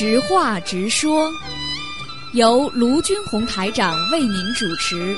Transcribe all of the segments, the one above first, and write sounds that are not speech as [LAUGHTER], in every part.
直话直说，由卢军红台长为您主持。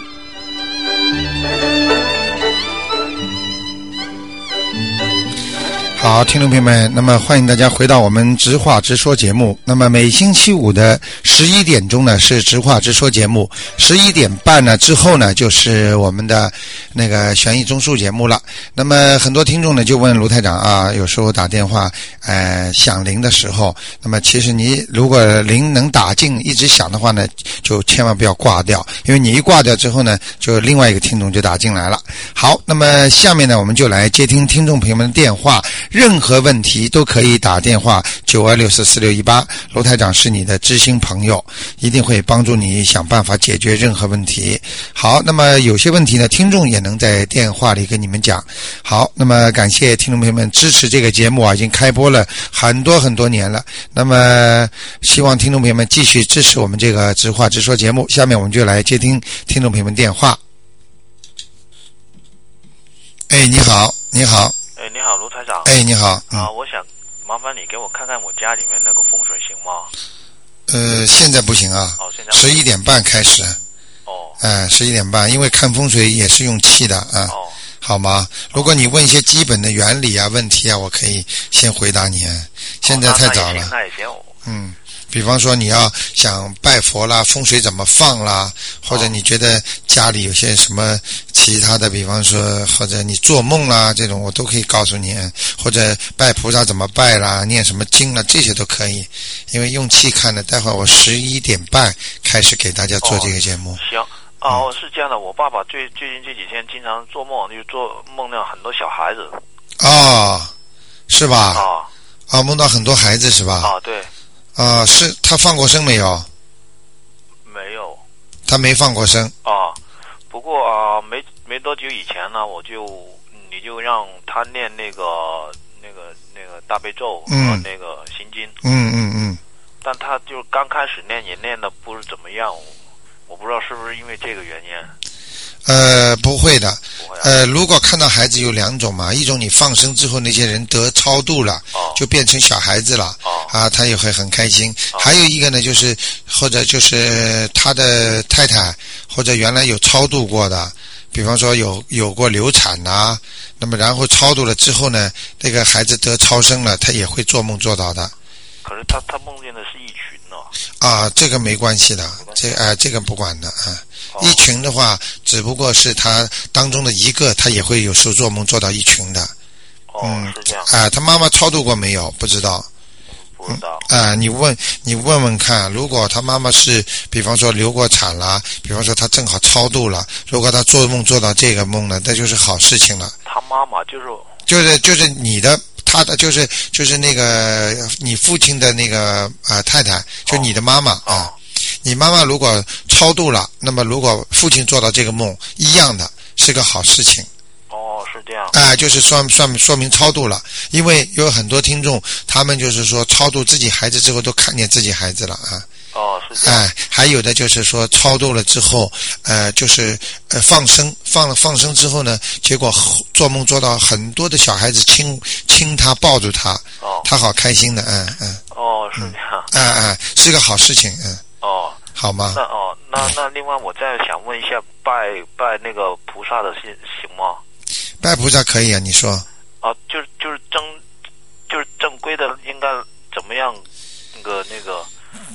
好，听众朋友们，那么欢迎大家回到我们直话直说节目。那么每星期五的十一点钟呢是直话直说节目，十一点半呢之后呢就是我们的那个悬疑综述节目了。那么很多听众呢就问卢台长啊，有时候打电话呃响铃的时候，那么其实你如果铃能打进一直响的话呢，就千万不要挂掉，因为你一挂掉之后呢，就另外一个听众就打进来了。好，那么下面呢我们就来接听听众朋友们的电话。任何问题都可以打电话九二六四四六一八，罗台长是你的知心朋友，一定会帮助你想办法解决任何问题。好，那么有些问题呢，听众也能在电话里跟你们讲。好，那么感谢听众朋友们支持这个节目啊，已经开播了很多很多年了。那么希望听众朋友们继续支持我们这个直话直说节目。下面我们就来接听听众朋友们电话。哎，你好，你好。哎，你好，长。哎，你好。啊，我想麻烦你给我看看我家里面那个风水行吗？呃，现在不行啊。哦，现在。十一点半开始。哦。哎，十一点半，因为看风水也是用气的啊。哦。好吗？如果你问一些基本的原理啊、问题啊，我可以先回答你。现在太早了。那也行。嗯。比方说你要想拜佛啦，风水怎么放啦，或者你觉得家里有些什么其他的，比方说或者你做梦啦这种，我都可以告诉你。或者拜菩萨怎么拜啦，念什么经啦，这些都可以。因为用气看的，待会儿我十一点半开始给大家做这个节目。行，哦，是这样的，我爸爸最最近这几天经常做梦，就做梦到很多小孩子。啊，是吧？啊。啊，梦到很多孩子是吧？啊，对。啊，是他放过生没有？没有。他没放过生。啊，不过啊，没没多久以前呢，我就你就让他念那个那个那个大悲咒和那个心经。嗯嗯嗯。但他就刚开始念也念的不是怎么样，我不知道是不是因为这个原因。呃，不会的。呃，如果看到孩子有两种嘛，一种你放生之后那些人得超度了，就变成小孩子了，啊，他也会很开心。还有一个呢，就是或者就是他的太太或者原来有超度过的，比方说有有过流产呐，那么然后超度了之后呢，那个孩子得超生了，他也会做梦做到的。可是他他梦见的是一群呢。啊，这个没关系的，这啊这个不管的啊。一群的话，只不过是他当中的一个，他也会有时候做梦做到一群的。哦，是这样。啊，他妈妈超度过没有？不知道。不知道。啊，你问你问问看，如果他妈妈是，比方说流过产了，比方说他正好超度了，如果他做梦做到这个梦了，那就是好事情了。他妈妈就是。就是就是你的他的就是就是那个你父亲的那个啊太太，就你的妈妈啊。你妈妈如果超度了，那么如果父亲做到这个梦，一样的是个好事情。哦，是这样。哎，就是算算说明超度了，因为有很多听众，他们就是说超度自己孩子之后都看见自己孩子了啊。哦，是这样。哎，还有的就是说超度了之后，呃，就是呃放生放了放生之后呢，结果做梦做到很多的小孩子亲亲他抱住他，哦，他好开心的，嗯嗯。哦，是这样。哎哎，是个好事情，嗯。哦，好吗？那哦，那那另外我再想问一下，拜拜那个菩萨的行行吗？拜菩萨可以啊，你说。啊，就是就是正，就是正规的，应该怎么样？那个那个。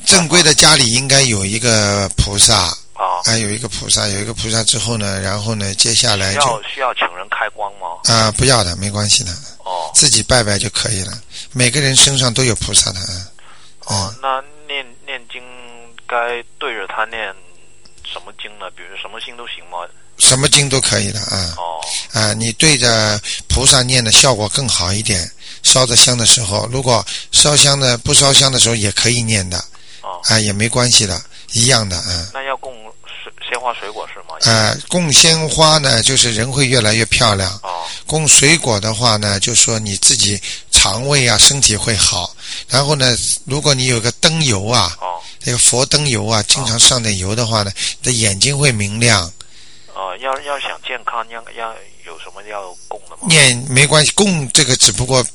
正规的家里应该有一个菩萨。啊。啊，有一个菩萨，有一个菩萨之后呢，然后呢，接下来就。需要需要请人开光吗？啊，不要的，没关系的。哦。自己拜拜就可以了。每个人身上都有菩萨的。哦，那念念经。该对着他念什么经呢？比如什么经都行吗？什么经都可以的啊。哦。啊，你对着菩萨念的效果更好一点。烧着香的时候，如果烧香的不烧香的时候也可以念的。哦。啊，也没关系的，一样的啊。那要供水鲜花水果是吗？啊，供鲜花呢，就是人会越来越漂亮。哦。供水果的话呢，就说你自己肠胃啊，身体会好。然后呢，如果你有个灯油啊。哦。那个佛灯油啊，经常上点油的话呢，你的眼睛会明亮。哦，要要想健康，要要有什么要供的吗？念没关系，供这个只不过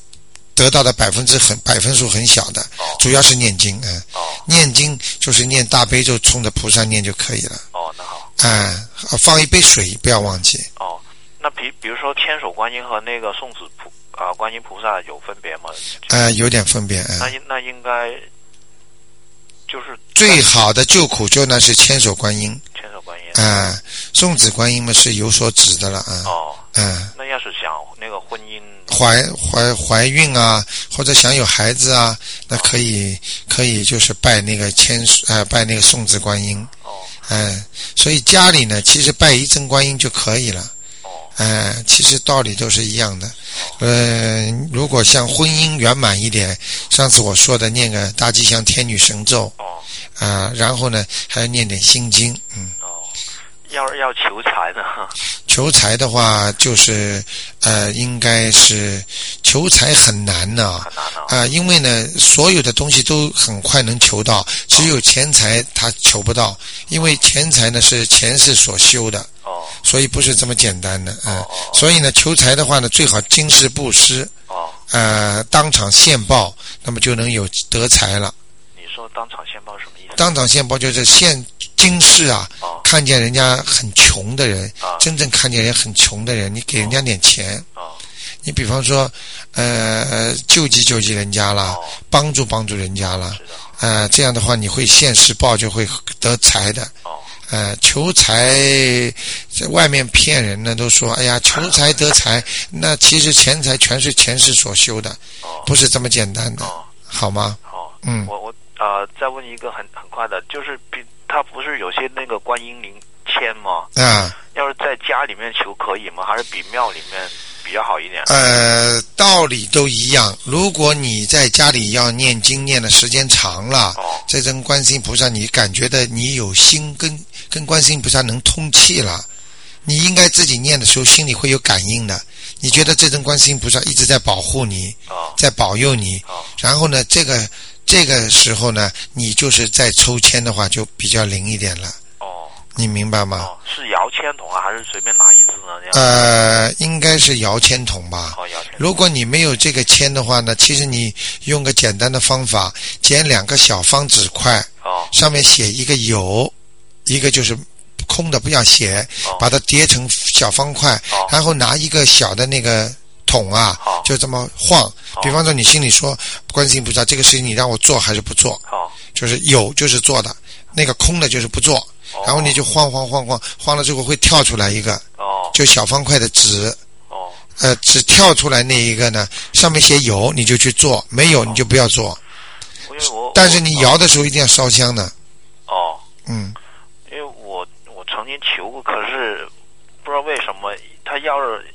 得到的百分之很百分数很小的，主要是念经，嗯，念经就是念大悲咒，冲着菩萨念就可以了。哦，那好。嗯，放一杯水，不要忘记。哦，那比比如说千手观音和那个送子菩啊观音菩萨有分别吗？呃，有点分别。那应那应该就是最好的救苦救难是千手观音。千手观音。啊，送子观音嘛是有所指的了啊。哦。嗯。那要是想那个婚姻。怀怀怀孕啊，或者想有孩子啊，那可以可以就是拜那个千呃拜那个送子观音。哦。嗯，所以家里呢，其实拜一尊观音就可以了。哦。嗯，其实道理都是一样的。嗯，如果像婚姻圆满一点，上次我说的念个大吉祥天女神咒。哦。啊，然后呢，还要念点心经，嗯。要要求财呢？[LAUGHS] 求财的话，就是呃，应该是求财很难呢。很难啊！因为呢，所有的东西都很快能求到，只有钱财他求不到，因为钱财呢是前世所修的。哦。所以不是这么简单的，嗯。哦。所以呢，求财的话呢，最好今世布施。哦。呃，当场现报，那么就能有得财了。你说当场现报什么意思？当场现报就是现。今世啊，看见人家很穷的人，真正看见人很穷的人，你给人家点钱，你比方说，呃，救济救济人家了，帮助帮助人家啦，呃，这样的话你会现世报就会得财的，呃，求财在外面骗人呢，都说哎呀求财得财，[LAUGHS] 那其实钱财全是前世所修的，不是这么简单的，好吗？好，嗯，我我呃再问一个很很快的，就是比。他不是有些那个观音灵签吗？嗯，要是在家里面求可以吗？还是比庙里面比较好一点？呃，道理都一样。如果你在家里要念经念的时间长了，哦，这尊观世音菩萨，你感觉的你有心跟跟观世音菩萨能通气了，你应该自己念的时候心里会有感应的。你觉得这尊观世音菩萨一直在保护你，在保佑你，然后呢，这个。这个时候呢，你就是在抽签的话，就比较灵一点了。哦，你明白吗？哦，是摇签筒啊，还是随便拿一支呢？呃，应该是摇签筒吧。哦，摇签。如果你没有这个签的话呢，其实你用个简单的方法，剪两个小方纸块，哦，上面写一个有，一个就是空的，不要写，把它叠成小方块，然后拿一个小的那个。桶啊，就这么晃。比方说，你心里说，观世音菩萨，这个事情你让我做还是不做？就是有就是做的，那个空的就是不做。然后你就晃晃晃晃，晃了之后会跳出来一个，就小方块的纸。呃，只跳出来那一个呢，上面写有你就去做，没有你就不要做。但是你摇的时候一定要烧香的。哦。嗯。因为我我曾经求过，可是不知道为什么他要是。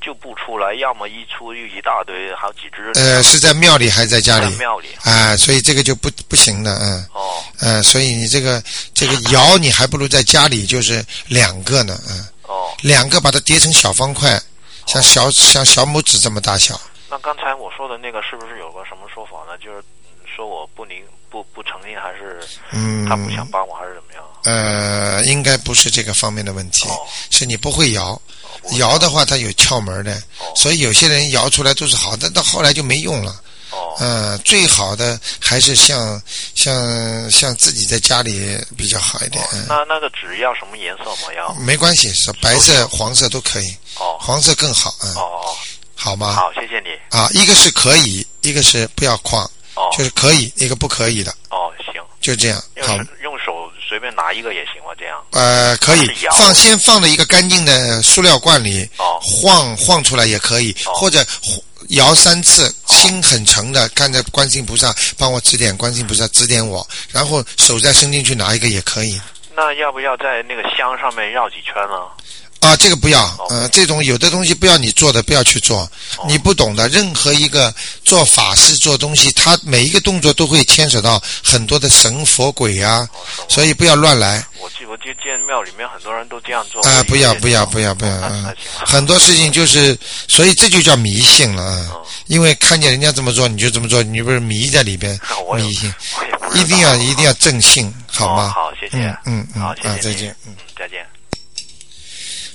就不出来，要么一出又一大堆，好几只。呃，是在庙里还是在家里？庙里。啊，所以这个就不不行的，嗯。哦。呃，所以你这个这个窑，你还不如在家里就是两个呢，嗯。哦。两个把它叠成小方块，像小像小拇指这么大小。那刚才我说的那个是不是有个什么说法呢？就是说我不灵不不诚信，还是嗯他不想帮我，还是怎么样？呃，应该不是这个方面的问题，是你不会摇。摇的话，它有窍门的，所以有些人摇出来都是好的，到后来就没用了。哦，嗯，最好的还是像像像自己在家里比较好一点。那那个纸要什么颜色吗？要没关系，是白色、黄色都可以。哦，黄色更好。嗯，哦，好吗？好，谢谢你。啊，一个是可以，一个是不要框。哦，就是可以，一个不可以的。哦，行，就这样。好，用手。随便拿一个也行吗？这样？呃，可以放，先放到一个干净的塑料罐里，哦，晃晃出来也可以，或者摇三次，心很诚的看着观世音菩萨帮我指点，观世音菩萨指点我，然后手再伸进去拿一个也可以。那要不要在那个香上面绕几圈呢？啊，这个不要，呃，这种有的东西不要你做的，不要去做，你不懂的。任何一个做法事做东西，他每一个动作都会牵扯到很多的神佛鬼啊，所以不要乱来。我记，我就见庙里面很多人都这样做。啊，不要，不要，不要，[LAUGHS] 不要，嗯，很多事情就是，所以这就叫迷信了啊。因为看见人家这么做，你就这么做，你不是迷在里边 [LAUGHS] 迷信，一定要一定要正信，好吗？好，谢谢。嗯嗯，好，再见，嗯，再见。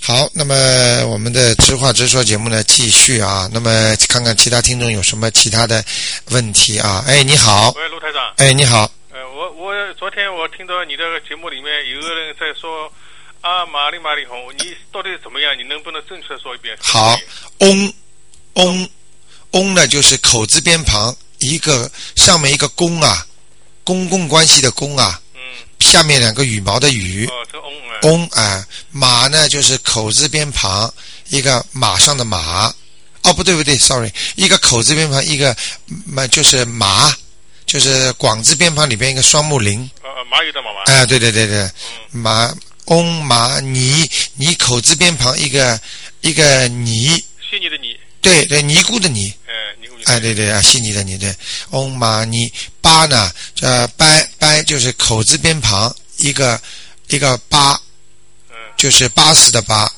好，那么我们的直话直说节目呢，继续啊。那么看看其他听众有什么其他的问题啊？哎，你好。喂，陆台长。哎，你好。呃，我我昨天我听到你的节目里面有个人在说啊，玛丽玛丽红，你到底怎么样？你能不能正确说一遍？好，翁翁翁呢，就是口字边旁一个上面一个公啊，公共关系的公啊。下面两个羽毛的羽，翁啊，马呢就是口字边旁一个马上的马，哦不对不对，sorry，一个口字边旁一个马就是马，就是广字边旁里边一个双木林。呃蚂蚁的马马。哎对对对对，马翁马尼尼口字边旁一个一个尼。悉尼的尼。对对，尼姑的尼。哎对对啊，悉尼的你对，翁马尼巴呢呃掰掰就是口字边旁。一个一个八，就是八十的八，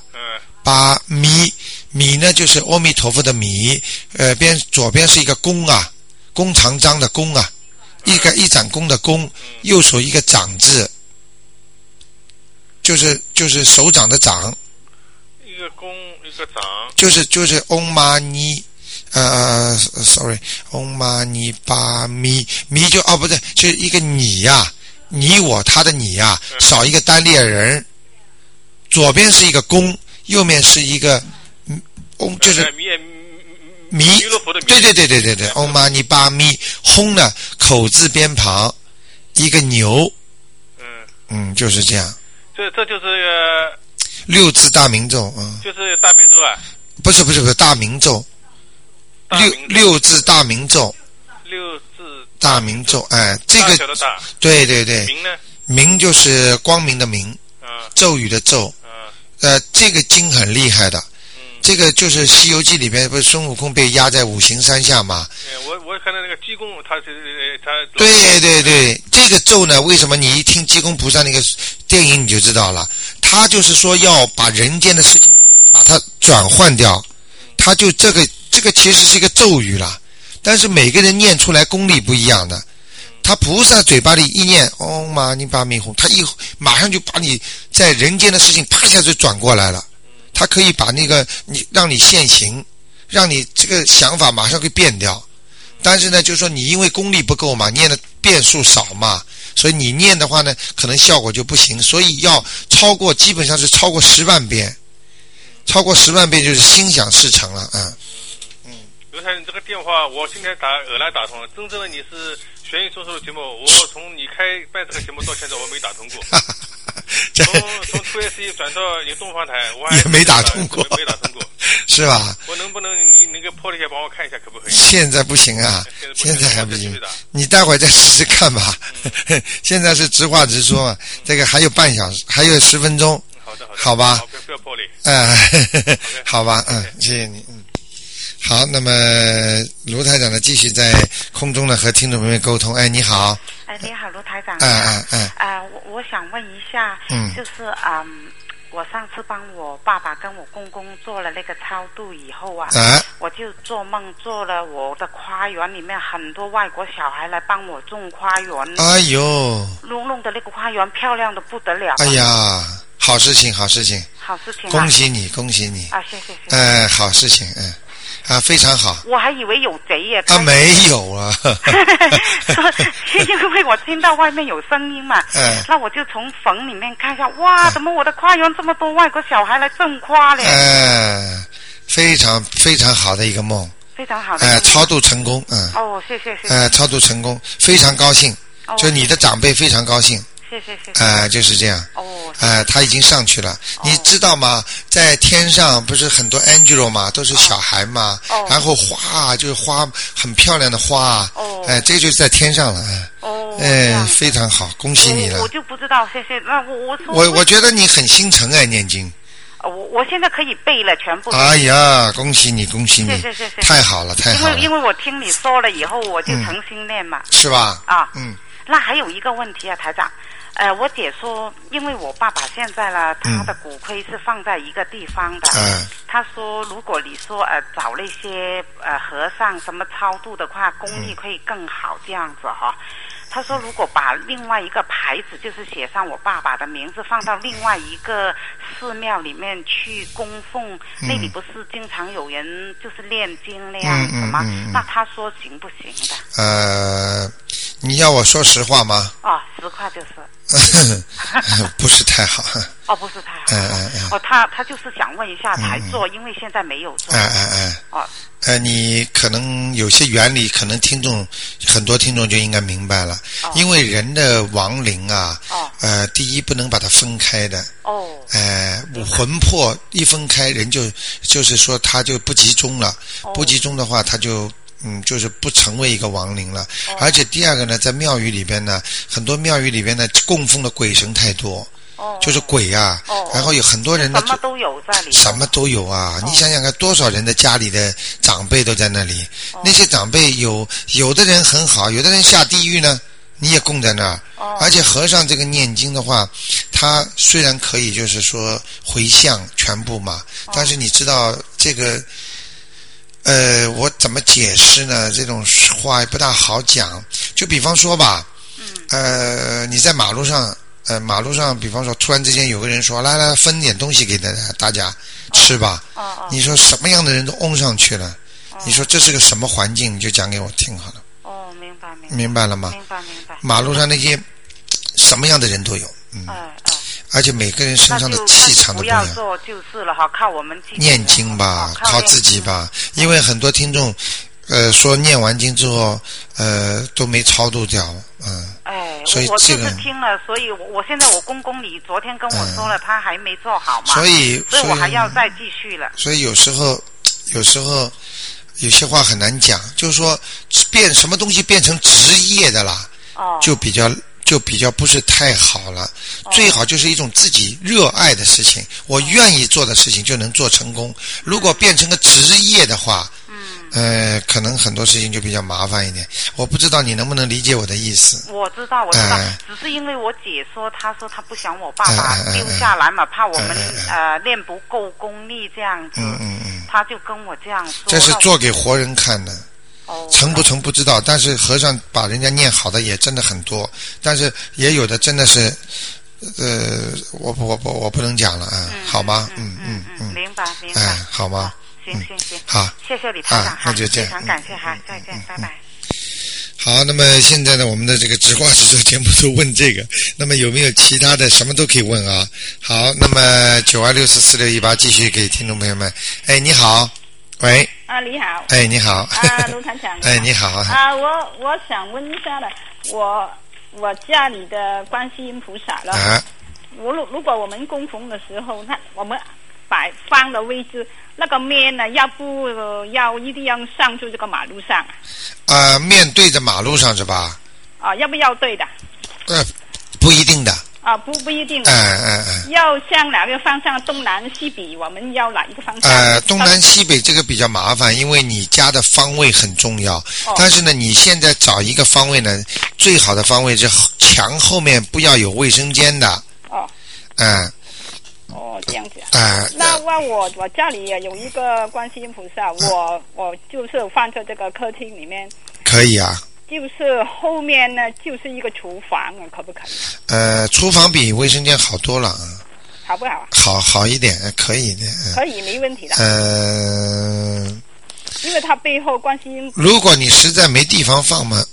八米米呢就是阿弥陀佛的米，呃边左边是一个弓啊，弓长张的弓啊，一个一盏弓的弓，右手一个掌字，就是就是手掌的掌，一个弓一个掌，就是就是嗡嘛尼，呃，sorry，嗡嘛尼巴咪咪就哦不对，就是一个你呀。你我他的你呀，少一个单列人，左边是一个公，右面是一个翁，就是弥，对对对对对对，嗡嘛尼巴咪，轰呢口字边旁一个牛，嗯。嗯就是这样，这这就是六字大明咒啊，就是大悲咒啊，不是不是不是大明咒，六六字大明咒，六字。大明咒，哎，这个对对对，明呢？明就是光明的明，咒语的咒，呃，这个经很厉害的，这个就是《西游记》里面不是孙悟空被压在五行山下嘛？我我看到那个济公，他是他。对对对，这个咒呢，为什么你一听济公菩萨那个电影你就知道了？他就是说要把人间的事情把它转换掉，他就这个这个其实是一个咒语啦。但是每个人念出来功力不一样的，他菩萨嘴巴里一念“嗡嘛呢叭咪吽”，他一马上就把你在人间的事情啪一下就转过来了。他可以把那个你让你现行，让你这个想法马上给变掉。但是呢，就是说你因为功力不够嘛，念的遍数少嘛，所以你念的话呢，可能效果就不行。所以要超过，基本上是超过十万遍，超过十万遍就是心想事成了啊。刘太，你这个电话我今天打偶然打通了。真正的你是悬疑说说的节目，我从你开办这个节目到现在我没打通过。[LAUGHS] 从从 T S E 转到你东方台，我还没打通过，没打通过，[LAUGHS] 是吧？我能不能你那个破了一下帮我看一下可不可以？现在不行啊，现在还不行。你待会儿再试试看吧。[LAUGHS] 现在是直话直说嘛，这个还有半小时，还有十分钟。好的，好的，好吧。不要破例。哎，好吧，嗯，谢谢你，嗯。好，那么卢台长呢，继续在空中呢和听众朋友们沟通。哎，你好。哎，你好，卢台长。哎哎哎。啊，我我想问一下，嗯，就是啊，我上次帮我爸爸跟我公公做了那个超度以后啊，啊我就做梦做了我的花园里面很多外国小孩来帮我种花园。哎呦。弄弄的那个花园漂亮的不得了。哎呀，好事情，好事情。好事情。恭喜你，恭喜你。啊，谢谢谢。哎，好事情，嗯。啊，非常好。我还以为有贼耶。啊，没有啊。因为我听到外面有声音嘛。嗯。那我就从坟里面看一下，哇，怎么我的花园这么多外国小孩来种花嘞？嗯，非常非常好的一个梦。非常好的。哎，超度成功，嗯。哦，谢谢谢谢。哎，超度成功，非常高兴。哦。就你的长辈非常高兴。谢谢谢谢。哎，就是这样。哦。哎，他已经上去了，你知道吗？在天上不是很多 angel 嘛，都是小孩嘛。哦。然后花就是花，很漂亮的花。哦。哎，这就是在天上了。哦。哎，非常好，恭喜你了。我就不知道，谢谢。那我我我我觉得你很心诚哎，念经。我我现在可以背了，全部。哎呀，恭喜你，恭喜你！谢谢谢谢。太好了，太好了。因为因为我听你说了以后，我就诚心念嘛。是吧？啊。嗯。那还有一个问题啊，台长。呃，我姐说，因为我爸爸现在呢，他的骨灰是放在一个地方的。嗯。他说，如果你说呃找那些呃和尚什么超度的话，功力会更好这样子哈。他说如果把另外一个牌子，就是写上我爸爸的名字，放到另外一个寺庙里面去供奉，那里不是经常有人就是念经那样子吗？那他说行不行的？呃，你要我说实话吗？哦，实话就是。[LAUGHS] 不是太好。哦，不是太好。嗯嗯嗯。哦，他他就是想问一下才做，因为现在没有做。嗯嗯嗯。哦。呃，你可能有些原理，可能听众很多听众就应该明白了。哦。因为人的亡灵啊。哦。呃，第一不能把它分开的。哦。呃，魂魄一分开，人就就是说他就不集中了。哦。不集中的话，他就。嗯，就是不成为一个亡灵了，而且第二个呢，在庙宇里边呢，很多庙宇里边呢供奉的鬼神太多，就是鬼啊，然后有很多人呢，什么都有在里，什么都有啊！你想想看，多少人的家里的长辈都在那里，那些长辈有有的人很好，有的人下地狱呢，你也供在那儿，而且和尚这个念经的话，他虽然可以就是说回向全部嘛，但是你知道这个。呃，我怎么解释呢？这种话也不大好讲。就比方说吧，呃，你在马路上，呃，马路上，比方说，突然之间有个人说：“来来，分点东西给大家，大家吃吧。”哦哦你说什么样的人都拥上去了？你说这是个什么环境？你就讲给我听好了。哦，明白明白。明白了吗？明白明白。马路上那些什么样的人都有。嗯。而且每个人身上的气场都不一样。不要做就是了哈，靠我们念经吧，靠自己吧。因为很多听众，呃，说念完经之后，呃，都没超度掉，嗯。哎，所以我就是听了，所以我我现在我公公你昨天跟我说了，他还没做好嘛。所以，所以我还要再继续了。所以有时候，有时候有些话很难讲，就是说变什么东西变成职业的啦，哦，就比较。就比较不是太好了，最好就是一种自己热爱的事情，我愿意做的事情就能做成功。如果变成个职业的话，呃，可能很多事情就比较麻烦一点。我不知道你能不能理解我的意思。我知道，我知道，只是因为我姐说，她说她不想我爸爸丢下来嘛，怕我们呃练不够功力这样子，嗯嗯她就跟我这样说。这是做给活人看的。成不成不知道，但是和尚把人家念好的也真的很多，但是也有的真的是，呃，我我我我不能讲了啊，好吗？嗯嗯嗯，明白明白，哎，好吗？行行行，好，谢谢李台长哈，非常感谢哈，再见，拜拜。好，那么现在呢，我们的这个直话直说节目都问这个，[LAUGHS] 那么有没有其他的什么都可以问啊？好，那么九二六四四六一八继续给听众朋友们，哎，你好。喂，啊，你好，哎，你好，啊，[LAUGHS] 卢团长，哎，你好，啊，我我想问一下了，我我家里的观世音菩萨了，我如如果我们供奉的时候，那我们摆放的位置那个面呢，要不要一定要上住这个马路上？啊，面对着马路上是吧？啊，要不要对的？呃，不一定的。啊，不不一定。嗯嗯嗯。要向哪个方向？东南西北？我们要哪一个方向？呃，东南西北这个比较麻烦，因为你家的方位很重要。哦。但是呢，你现在找一个方位呢，最好的方位是墙后面不要有卫生间的。哦。嗯。哦，这样子。啊。那那我我家里也有一个观世音菩萨，我我就是放在这个客厅里面。可以啊。就是后面呢，就是一个厨房啊，可不可以？呃，厨房比卫生间好多了啊。好不好？好好一点，可以的。可以，没问题的。呃。因为它背后关心。如果你实在没地方放嘛，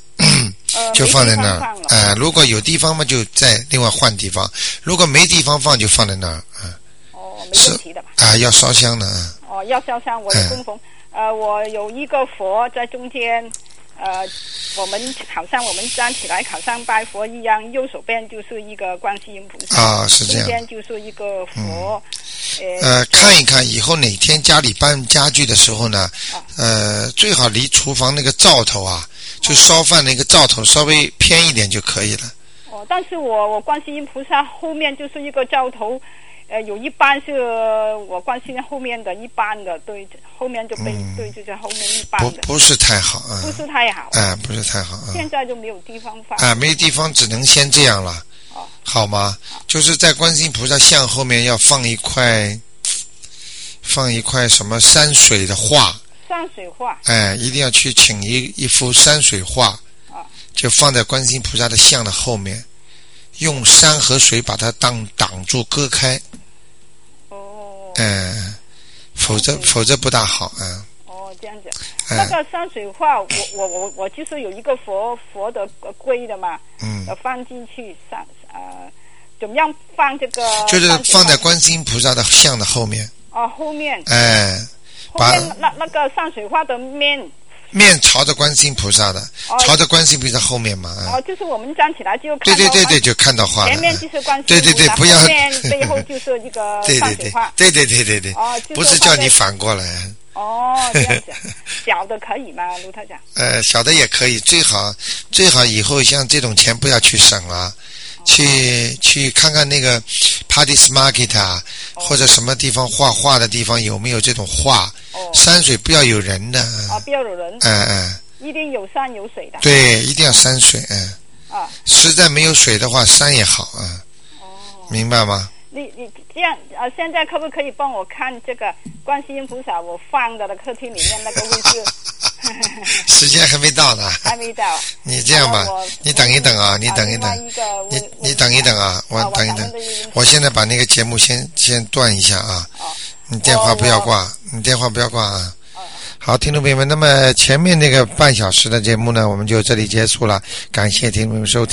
就放在那儿。哎，如果有地方嘛，就再另外换地方。如果没地方放，就放在那儿。啊。哦，没问题的。啊，要烧香的。哦，要烧香，我的供奉。呃，我有一个佛在中间。呃，我们好像我们站起来，好像拜佛一样，右手边就是一个观世音菩萨啊，是这样，中间就是一个佛。呃，看一看，以后哪天家里搬家具的时候呢，呃，最好离厨房那个灶头啊，就烧饭那个灶头稍微偏一点就可以了。哦，但是我我观世音菩萨后面就是一个灶头。呃，有一半是我关心后面的一般的对，后面就背对就在后面一般的，不不是太好啊，不是太好，哎，不是太好啊。现在就没有地方放，啊，没地方只能先这样了，哦，好吗？就是在观世音菩萨像后面要放一块，放一块什么山水的画，山水画，哎，一定要去请一一幅山水画，就放在观世音菩萨的像的后面，用山和水把它当挡住割开。哦。嗯，否则否则不大好啊。哦，这样子。那个山水画，我我我我就是有一个佛佛的龟的嘛。嗯。要放进去上呃，怎么样放这个？就是放在观世音菩萨的像的后面。哦，后面。哎。后面那那个山水画的面。面朝着观世音菩萨的，朝着观世音菩萨后面嘛。哦，就是我们站起来就对对对对，就看到画了。前面就是观世音对对对，不要。背后就是一个 [LAUGHS] 山水画。对对对对对。哦，不是叫你反过来。哦，这样子，小的可以吗，卢太长？[LAUGHS] 呃，小的也可以，最好最好以后像这种钱不要去省了。去去看看那个 Party's Market 啊，或者什么地方画画的地方有没有这种画？山水不要有人的。啊，不要有人。嗯嗯。一定有山有水的。对，一定要山水嗯。啊。实在没有水的话，山也好啊。哦。明白吗？你你这样啊？现在可不可以帮我看这个观世音菩萨？我放在了客厅里面那个位置。[LAUGHS] 时间还没到呢。还没到。[LAUGHS] 你这样吧，你等一等啊，你等一等。你你等一等啊，我等一等。我现在把那个节目先先断一下啊。你电话不要挂，你电话不要挂啊。好，听众朋友们，那么前面那个半小时的节目呢，我们就这里结束了。感谢听众朋友们收听。